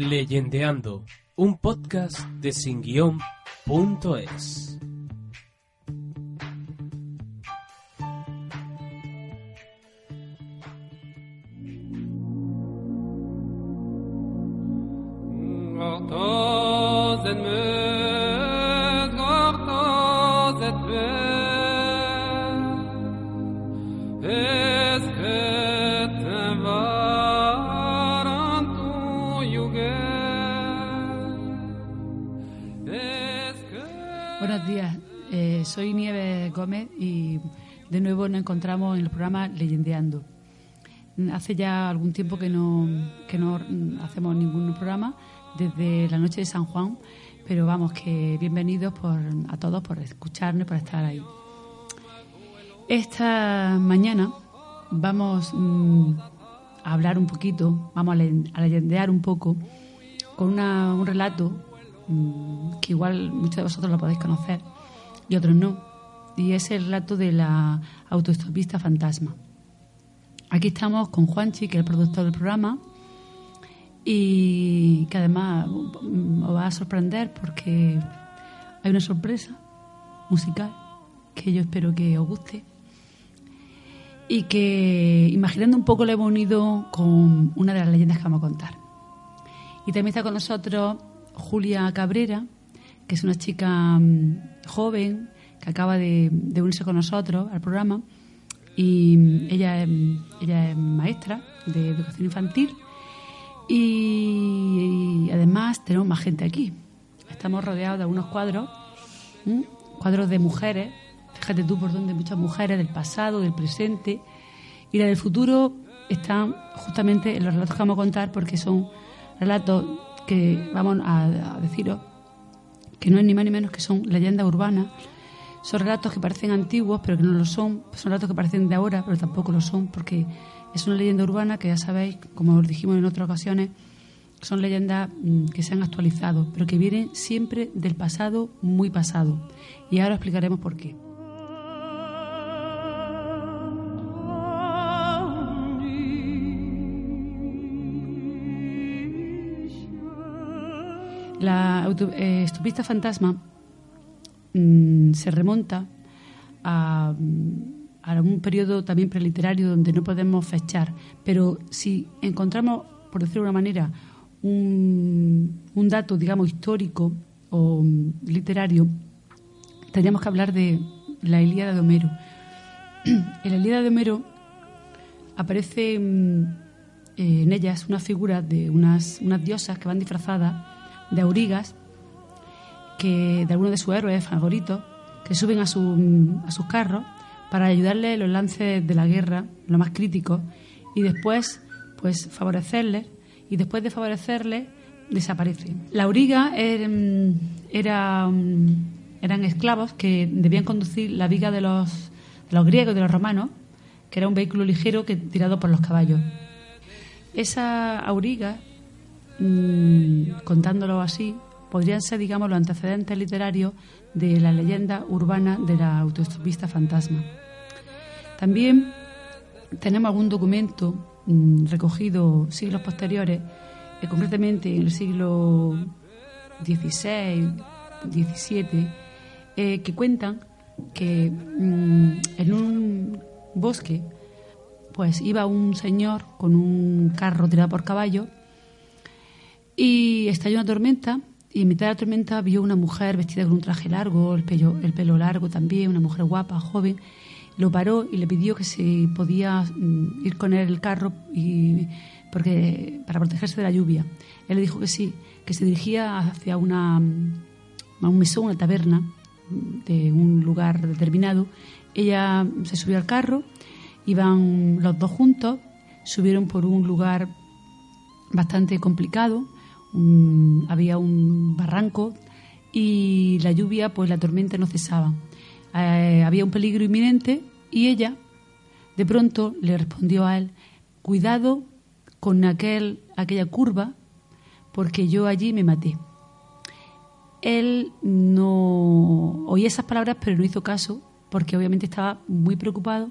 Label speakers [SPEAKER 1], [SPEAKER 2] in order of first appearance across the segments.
[SPEAKER 1] Leyendeando, un podcast de singuión.es.
[SPEAKER 2] Buenos Y de nuevo nos encontramos en el programa Leyendeando. Hace ya algún tiempo que no, que no hacemos ningún programa, desde la noche de San Juan, pero vamos, que bienvenidos por, a todos por escucharnos por estar ahí. Esta mañana vamos mm, a hablar un poquito, vamos a leyendear un poco con una- un relato mm, que igual muchos de vosotros lo podéis conocer y otros no, y es el relato de la autoestopista fantasma. Aquí estamos con Juanchi, que es el productor del programa, y que además os va a sorprender porque hay una sorpresa musical que yo espero que os guste y que imaginando un poco lo hemos unido con una de las leyendas que vamos a contar. Y también está con nosotros Julia Cabrera, que es una chica mm, joven que acaba de, unirse con nosotros al programa y ella ella es maestra de educación infantil y, además tenemos más gente aquí. Estamos rodeados de algunos cuadros, cuadros de mujeres, fíjate tú por dónde muchas mujeres del pasado, del presente y la del futuro están justamente en los relatos que vamos a contar porque son relatos que vamos a, a deciros que no es ni más ni menos que son leyendas urbanas. Son relatos que parecen antiguos, pero que no lo son. Son relatos que parecen de ahora, pero tampoco lo son, porque es una leyenda urbana que ya sabéis, como os dijimos en otras ocasiones, son leyendas mm, que se han actualizado, pero que vienen siempre del pasado, muy pasado. Y ahora explicaremos por qué. La eh, estupista fantasma mm, se remonta a, mm, un periodo también preliterario donde no podemos fechar, pero si encontramos, por decirlo de una manera, un, dato, digamos, histórico o mm, literario, tendríamos que hablar de la Ilíada de Homero. en la Ilíada de Homero aparece mm, eh, en ellas una figura de unas, unas diosas que van disfrazadas de aurigas que de algunos de sus héroes favoritos que suben a, su, a sus carros para ayudarle en los lances de la guerra, lo más crítico, y después pues favorecerles y después de favorecerles desaparecen. La auriga er- era, mm, eran esclavos que debían conducir la viga de los, de los griegos y de los romanos, que era un vehículo ligero que tirado por los caballos. Esa auriga mm, contándolo así, podrían ser, digamos, los antecedentes literarios de la leyenda urbana de la autoestopista fantasma. También tenemos algún documento mm, recogido siglos posteriores, eh, concretamente en el siglo XVI, XVII, eh, que cuentan que mm, en un bosque pues iba un señor con un carro tirado por caballo y estalló una tormenta y en mitad de la tormenta vio una mujer vestida con un traje largo, el pelo, el pelo largo también, una mujer guapa, joven. Lo paró y le pidió que si podía mm, ir con él el carro y, porque, para protegerse de la lluvia. Él le dijo que sí, que se dirigía hacia una, mm, un mesón, una taberna mm, de un lugar determinado. Ella se subió al carro, iban los dos juntos, subieron por un lugar bastante complicado, había un barranco y la lluvia, pues la tormenta no cesaba. Eh, había un peligro inminente y ella de pronto le respondió a él, cuidado con aquel, aquella curva porque yo allí me maté. Él no oía esas palabras pero no hizo caso porque obviamente estaba muy preocupado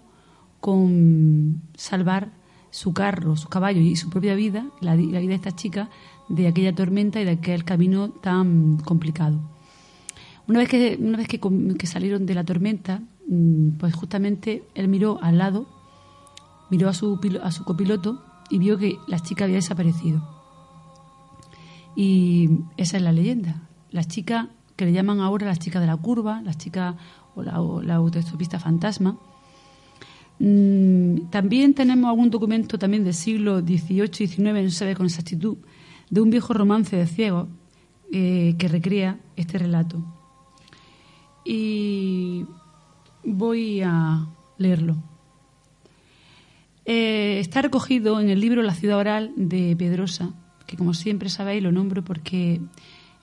[SPEAKER 2] con salvar su carro, su caballo y su propia vida, la, vida de esta chica, de aquella tormenta y de aquel camino tan complicado. Una vez que, una vez que, salieron de la tormenta, mm, pues justamente él miró al lado, miró a su, a su copiloto y vio que la chica había desaparecido. Y esa es la leyenda. La chica que le llaman ahora la chica de la curva, la chica o la, o la autoestopista fantasma, Mm, también tenemos algún documento también del siglo XVIII y XIX, no se sabe con exactitud, de un viejo romance de ciegos eh, que recrea este relato. Y voy a leerlo. Eh, está recogido en el libro La ciudad oral de Pedrosa, que como siempre sabéis lo nombro porque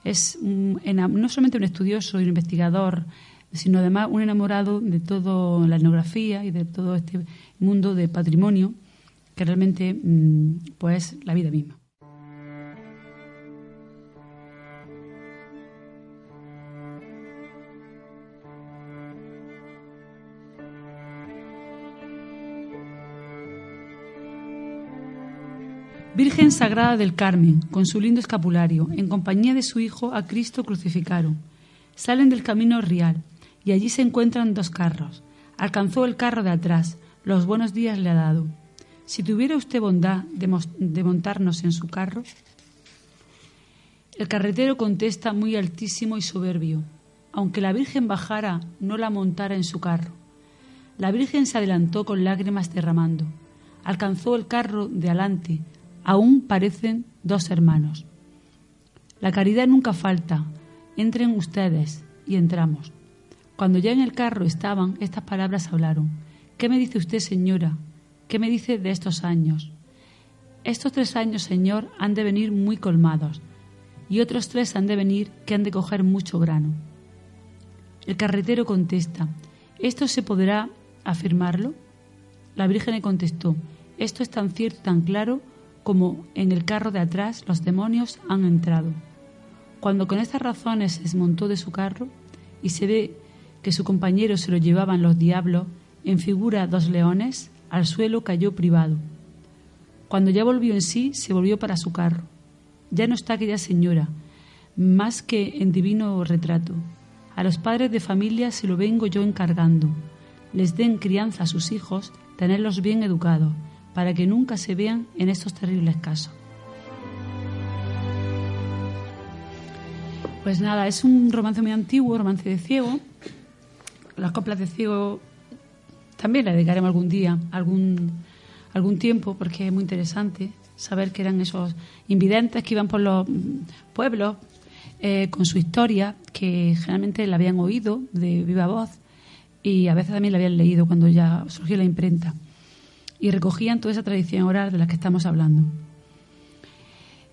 [SPEAKER 2] es no solamente un estudioso y un investigador sino además un enamorado de toda la etnografía y de todo este mundo de patrimonio que realmente mm, pues la vida misma. Virgen Sagrada del Carmen, con su lindo escapulario, en compañía de su Hijo a Cristo crucificaron. Salen del camino real y allí se encuentran dos carros. Alcanzó el carro de atrás, los buenos días le ha dado. Si tuviera usted bondad de, montarnos en su carro. El carretero contesta muy altísimo y soberbio. Aunque la Virgen bajara, no la montara en su carro. La Virgen se adelantó con lágrimas derramando. Alcanzó el carro de adelante. Aún parecen dos hermanos. La caridad nunca falta. Entren ustedes y entramos. Cuando ya en el carro estaban, estas palabras hablaron. ¿Qué me dice usted, señora? ¿Qué me dice de estos años? Estos tres años, señor, han de venir muy colmados, y otros tres han de venir que han de coger mucho grano. El carretero contesta, ¿esto se podrá afirmarlo? La Virgen le contestó, esto es tan cierto, tan claro, como en el carro de atrás los demonios han entrado. Cuando con estas razones se desmontó de su carro y se ve que su compañero se lo llevaban los diablos, en figura dos leones, al suelo cayó privado. Cuando ya volvió en sí, se volvió para su carro. Ya no está aquella señora, más que en divino retrato. A los padres de familia se lo vengo yo encargando. Les den crianza a sus hijos, tenerlos bien educados, para que nunca se vean en estos terribles casos. Pues nada, es un romance muy antiguo, romance de ciego, las coplas de ciego también le dedicaremos algún día, algún, algún tiempo, porque es muy interesante saber que eran esos invidentes que iban por los pueblos eh, con su historia, que generalmente la habían oído de viva voz y a veces también la habían leído cuando ya surgió la imprenta. Y recogían toda esa tradición oral de la que estamos hablando.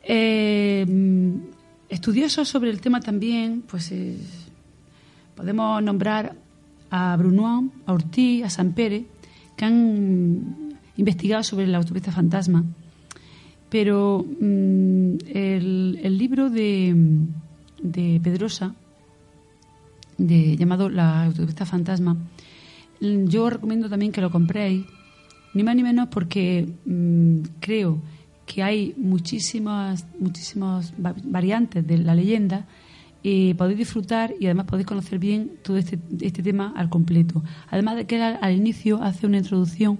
[SPEAKER 2] Eh, estudiosos sobre el tema también, pues eh, podemos nombrar a Brunois, a Ortiz, a San Pere, que han investigado sobre la autopista fantasma. Pero mm, el, libro de, de Pedrosa, llamado La autopista fantasma, yo recomiendo también que lo compréis, ni más ni menos porque mm, creo que hay muchísimas, muchísimas variantes de la leyenda y podéis disfrutar y además podéis conocer bien todo este, este tema al completo. Además de que al, inicio hace una introducción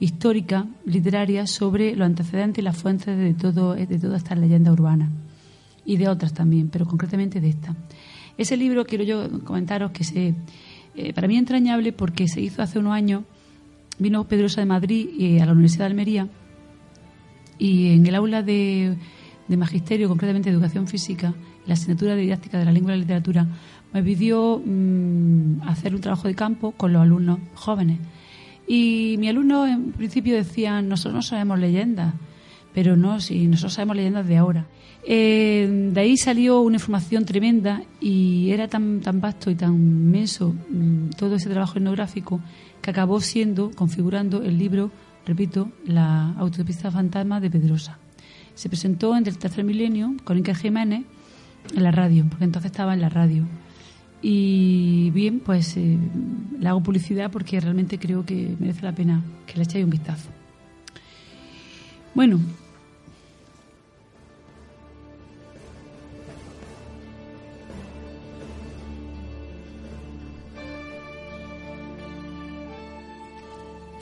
[SPEAKER 2] histórica, literaria, sobre los antecedentes y las fuentes de, todo, de toda esta leyenda urbana y de otras también, pero concretamente de esta. Ese libro quiero yo comentaros que se, eh, para mí es entrañable porque se hizo hace unos años, vino Pedrosa de Madrid y a la Universidad de Almería y en el aula de, Magisterio, concretamente de Educación Física, la asignatura de didáctica de la lengua y la literatura, me pidió mm, hacer un trabajo de campo con los alumnos jóvenes. Y mi alumno en principio decía, nosotros no sabemos leyendas, pero no, si nosotros sabemos leyendas de ahora. Eh, de ahí salió una información tremenda y era tan, tan vasto y tan inmenso mm, todo ese trabajo etnográfico que acabó siendo, configurando el libro, repito, La autopista fantasma de Pedrosa. Se presentó en el tercer milenio con Inca Jiménez en la radio, porque entonces estaba en la radio. Y bien, pues eh, le hago publicidad porque realmente creo que merece la pena que le echéis un vistazo. Bueno,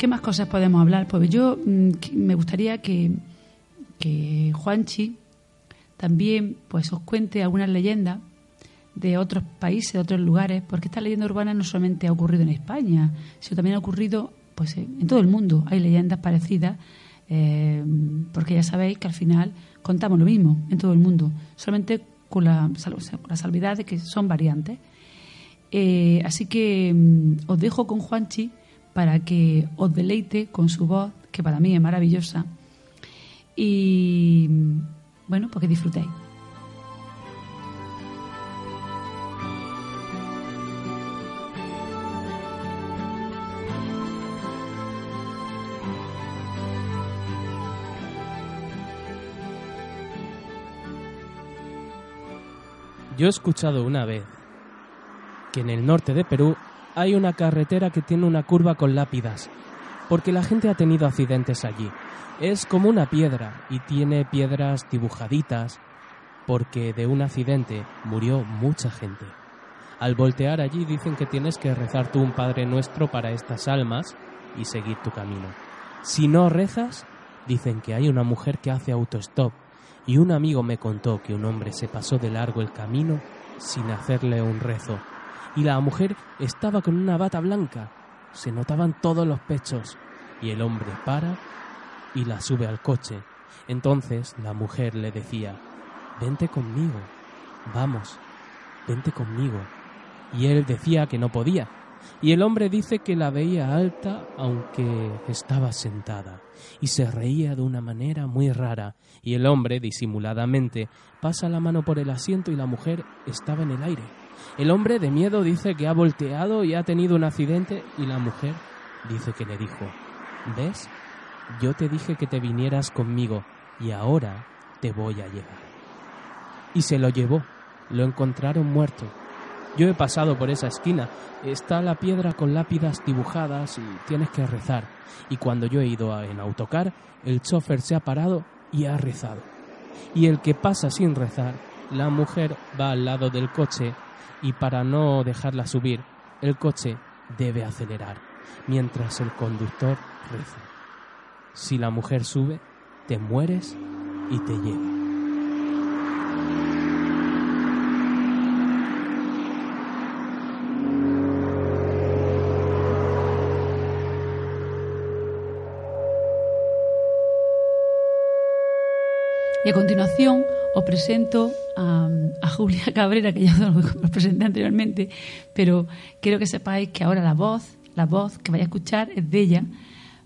[SPEAKER 2] ¿Qué más cosas podemos hablar? Pues yo mm, me gustaría que, que Juanchi también pues os cuente algunas leyendas de otros países, de otros lugares, porque esta leyenda urbana no solamente ha ocurrido en España, sino también ha ocurrido pues en todo el mundo. Hay leyendas parecidas, eh, porque ya sabéis que al final contamos lo mismo en todo el mundo, solamente con la, la salvedad de que son variantes. Eh, así que mm, os dejo con Juanchi para que os deleite con su voz, que para mí es maravillosa, y bueno, pues disfrutéis.
[SPEAKER 3] Yo he escuchado una vez que en el norte de Perú hay una carretera que tiene una curva con lápidas, porque la gente ha tenido accidentes allí. Es como una piedra y tiene piedras dibujaditas, porque de un accidente murió mucha gente. Al voltear allí dicen que tienes que rezar tú un Padre Nuestro para estas almas y seguir tu camino. Si no rezas, dicen que hay una mujer que hace autostop y un amigo me contó que un hombre se pasó de largo el camino sin hacerle un rezo y la mujer estaba con una bata blanca. Se notaban todos los pechos y el hombre para y la sube al coche. Entonces la mujer le decía, vente conmigo, vamos, vente conmigo. Y él decía que no podía, y el hombre dice que la veía alta aunque estaba sentada, y se reía de una manera muy rara, y el hombre, disimuladamente, pasa la mano por el asiento y la mujer estaba en el aire. El hombre de miedo dice que ha volteado y ha tenido un accidente, y la mujer dice que le dijo, ¿ves? Yo te dije que te vinieras conmigo, y ahora te voy a llevar. Y se lo llevó, lo encontraron muerto, yo he pasado por esa esquina. Está la piedra con lápidas dibujadas y tienes que rezar. Y cuando yo he ido en autocar, el chofer se ha parado y ha rezado. Y el que pasa sin rezar, la mujer va al lado del coche y para no dejarla subir, el coche debe acelerar mientras el conductor reza. Si la mujer sube, te mueres y te lleva.
[SPEAKER 2] A continuación os presento a, Julia Cabrera, que ya os presenté anteriormente, pero quiero que sepáis que ahora la voz, la voz que vais a escuchar es de ella,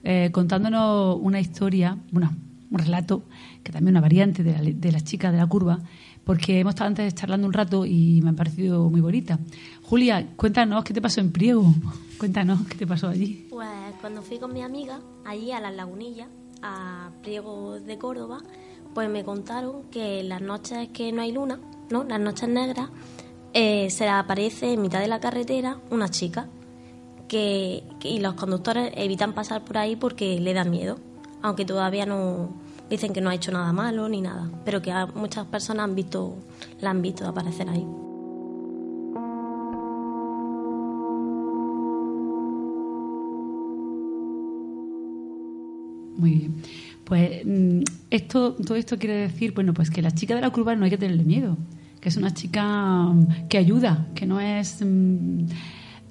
[SPEAKER 2] eh, contándonos una historia, bueno, un relato, que también una variante de la, de la chica de la curva, porque hemos estado antes charlando un rato y me ha parecido muy bonita. Julia, cuéntanos qué te pasó en Priego. Cuéntanos qué te pasó allí.
[SPEAKER 4] Pues cuando fui con mi amiga allí a las lagunillas, a Priego de Córdoba, pues me contaron que las noches que no hay luna, ¿no? Las noches negras, eh, se aparece en mitad de la carretera una chica que, y los conductores evitan pasar por ahí porque le da miedo, aunque todavía no dicen que no ha hecho nada malo ni nada, pero que muchas personas han visto, la han visto aparecer ahí.
[SPEAKER 2] Muy bien. Pues mm, esto, todo esto quiere decir, bueno, pues que la chica de la curva no hay que tenerle miedo, que es una chica mm, que ayuda, que no es, mm,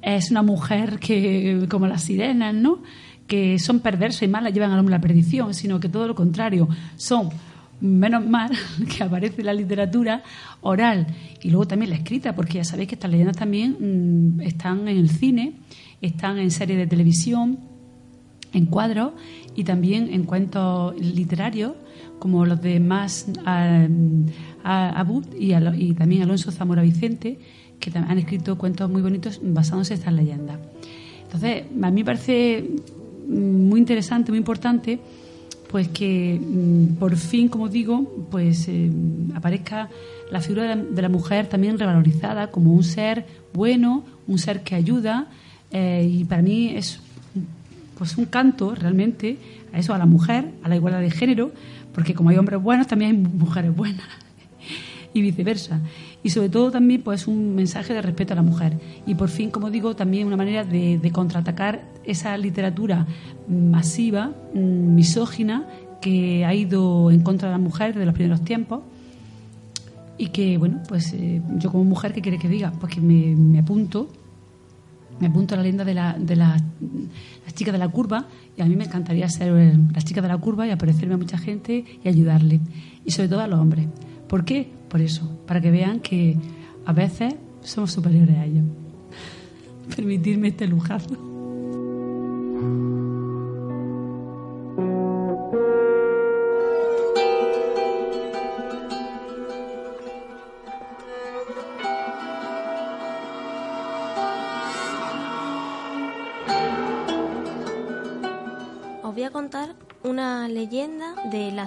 [SPEAKER 2] es una mujer que, como las sirenas, ¿no? Que son perversas y malas, llevan a la perdición, sino que todo lo contrario, son menos mal que aparece la literatura oral y luego también la escrita, porque ya sabéis que estas leyendas también están en el cine, están en series de televisión en cuadros y también en cuentos literarios como los de Más Abud y, y también Alonso Zamora Vicente, que han escrito cuentos muy bonitos basándose en estas leyendas. Entonces, a mí me parece muy interesante, muy importante, pues que mm, por fin, como digo, pues eh, aparezca la figura de la, mujer también revalorizada como un ser bueno, un ser que ayuda, eh, y para mí es pues un canto realmente a eso, a la mujer, a la igualdad de género, porque como hay hombres buenos, también hay mujeres buenas y viceversa. Y sobre todo también pues un mensaje de respeto a la mujer. Y por fin, como digo, también una manera de, contraatacar esa literatura masiva, mm, misógina, que ha ido en contra de la mujer desde los primeros tiempos. Y que, bueno, pues eh, yo como mujer, ¿qué quiere que diga? Pues que me apunto me apunto a la leyenda de, la, de la, las chicas de la curva y a mí me encantaría ser las chicas de la curva y aparecerme a mucha gente y ayudarle. Y sobre todo a los hombres. ¿Por qué? Por eso, para que vean que a veces somos superiores a ellos. Permitirme este lujazo.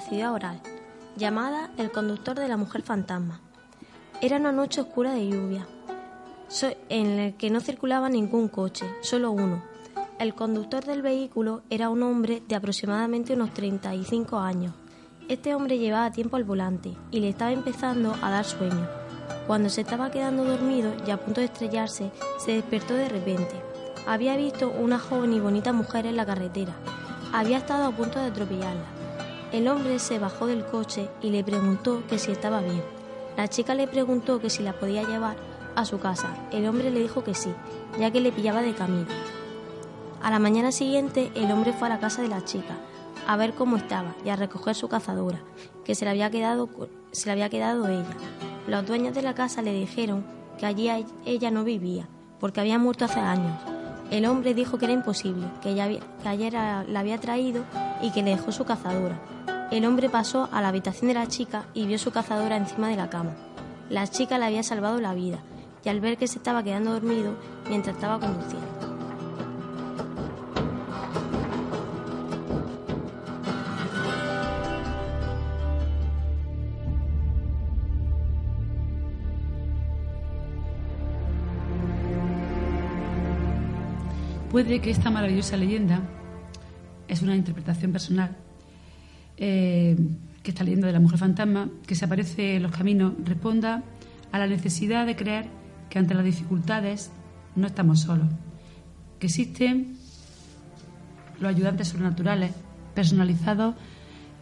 [SPEAKER 4] Ciudad oral, llamada El conductor de la mujer fantasma. Era una noche oscura de lluvia, en la que no circulaba ningún coche, solo uno. El conductor del vehículo era un hombre de aproximadamente unos 35 años. Este hombre llevaba tiempo al volante y le estaba empezando a dar sueño. Cuando se estaba quedando dormido y a punto de estrellarse, se despertó de repente. Había visto una joven y bonita mujer en la carretera había estado a punto de atropellarla. El hombre se bajó del coche y le preguntó que si estaba bien. La chica le preguntó que si la podía llevar a su casa. El hombre le dijo que sí, ya que le pillaba de camino. A la mañana siguiente, el hombre fue a la casa de la chica a ver cómo estaba y a recoger su cazadora, que se le había quedado, se le había quedado ella. Los dueños de la casa le dijeron que allí ella no vivía, porque había muerto hace años el hombre dijo que era imposible, que, ella, que ayer la había traído y que le dejó su cazadora. El hombre pasó a la habitación de la chica y vio su cazadora encima de la cama. La chica le había salvado la vida y al ver que se estaba quedando dormido mientras estaba conduciendo.
[SPEAKER 2] Puede que esta maravillosa leyenda es una interpretación personal, eh, que esta leyenda de la mujer fantasma, que se aparece en los caminos, responda a la necesidad de creer que ante las dificultades no estamos solos, que existen los ayudantes sobrenaturales personalizados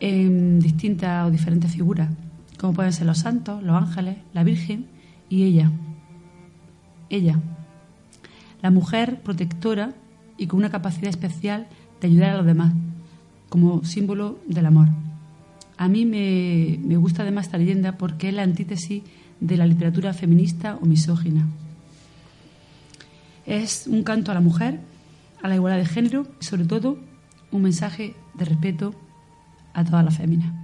[SPEAKER 2] en distintas o diferentes figuras, como pueden ser los santos, los ángeles, la Virgen y ella. Ella, la mujer protectora y con una capacidad especial de ayudar a los demás, como símbolo del amor. A mí me, me gusta además esta leyenda porque es la antítesis de la literatura feminista o misógina. Es un canto a la mujer, a la igualdad de género y sobre todo un mensaje de respeto a toda la féminas.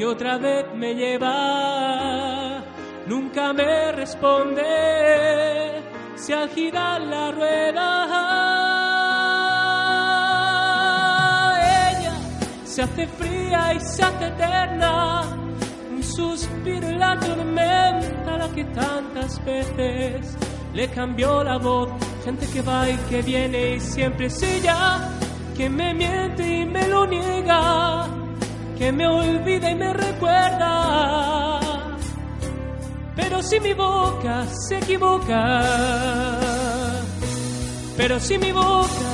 [SPEAKER 3] que otra vez me lleva. Nunca me responde si al girar la rueda se hace fría y se hace eterna. Un suspiro y la tormenta, la que tantas veces le cambió la voz. Gente que va y que viene y siempre es ella, que me miente y me lo niega, que me olvida y me recuerda. Pero si mi boca se equivoca, pero si mi boca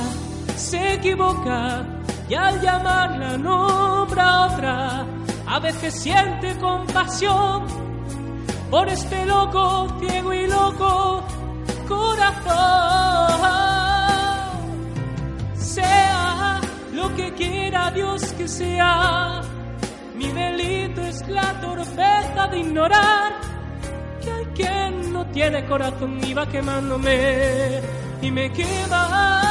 [SPEAKER 3] se equivoca, y al llamarla nombra otra, a veces siente compasión por este loco, ciego y loco corazón. Sea lo que quiera Dios que sea, mi delito es la torpeza de ignorar que hay quien no tiene corazón y va quemándome y me quema.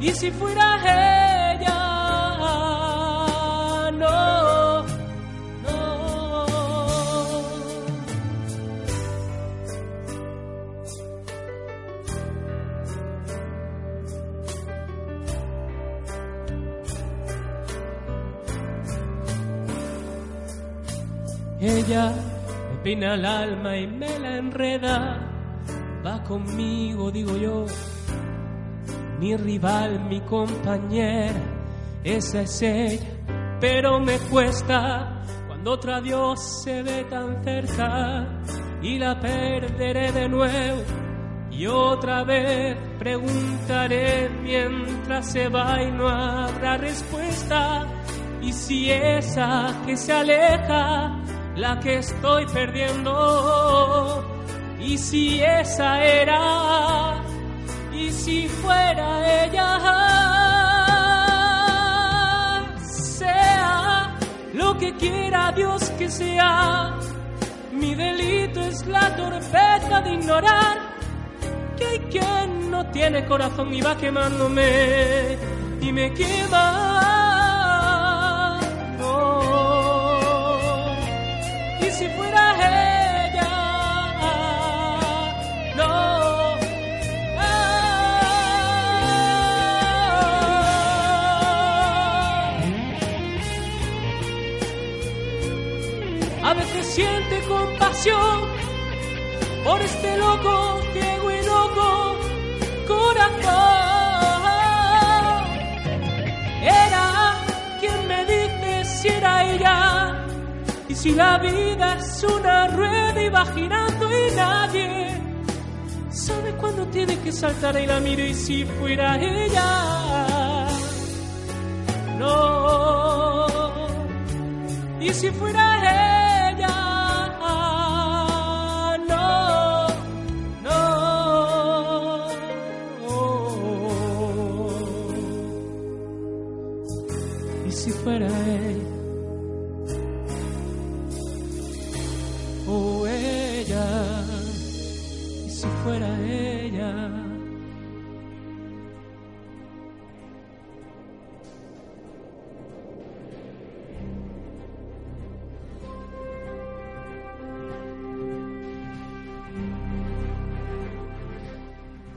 [SPEAKER 3] Y si fuera ella, Ella me pina el alma y me la enreda, va conmigo, digo yo mi rival, mi compañera, esa es ella, pero me cuesta cuando otro adiós se ve tan cerca y la perderé de nuevo. Y otra vez preguntaré mientras se va y no habrá respuesta. Y si esa que se aleja, la que estoy perdiendo, y si esa era y si fuera ella, sea lo que quiera Dios que sea, mi delito es la torpeza de ignorar que hay quien no tiene corazón y va quemándome y me quema. A veces siente compasión por este loco, ciego y loco corazón. Era quien me dice si era ella y si la vida es una rueda y va girando y nadie sabe cuándo tiene que saltar y la miro y si fuera ella. No. Y si fuera ella, si fuera oh ella, si fuera ella.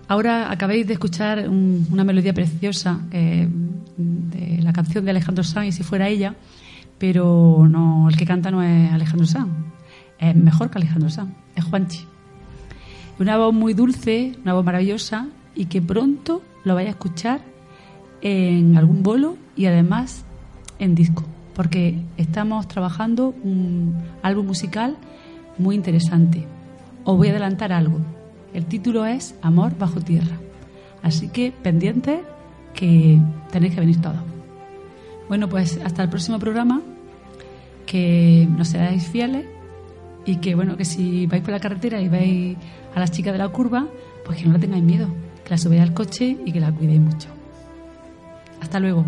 [SPEAKER 2] Ahora acabáis de escuchar un- una melodía preciosa eh, de la canción de Alejandro Sanz, y si fuera ella, pero no, el que canta no es Alejandro Sanz, es mejor que Alejandro Sanz, es Juanchi. Una voz muy dulce, una voz maravillosa y que pronto lo vais a escuchar en algún bolo y además en disco, porque estamos trabajando un álbum musical muy interesante. Os voy a adelantar algo. El título es Amor bajo tierra. Así que pendientes que tenéis que venir todos. Bueno, pues hasta el próximo programa, que nos seáis fieles y que, bueno, que si vais por la carretera y veis a las chicas de la curva, pues que no la tengáis miedo, que la subáis al coche y que la cuidéis mucho. Hasta luego.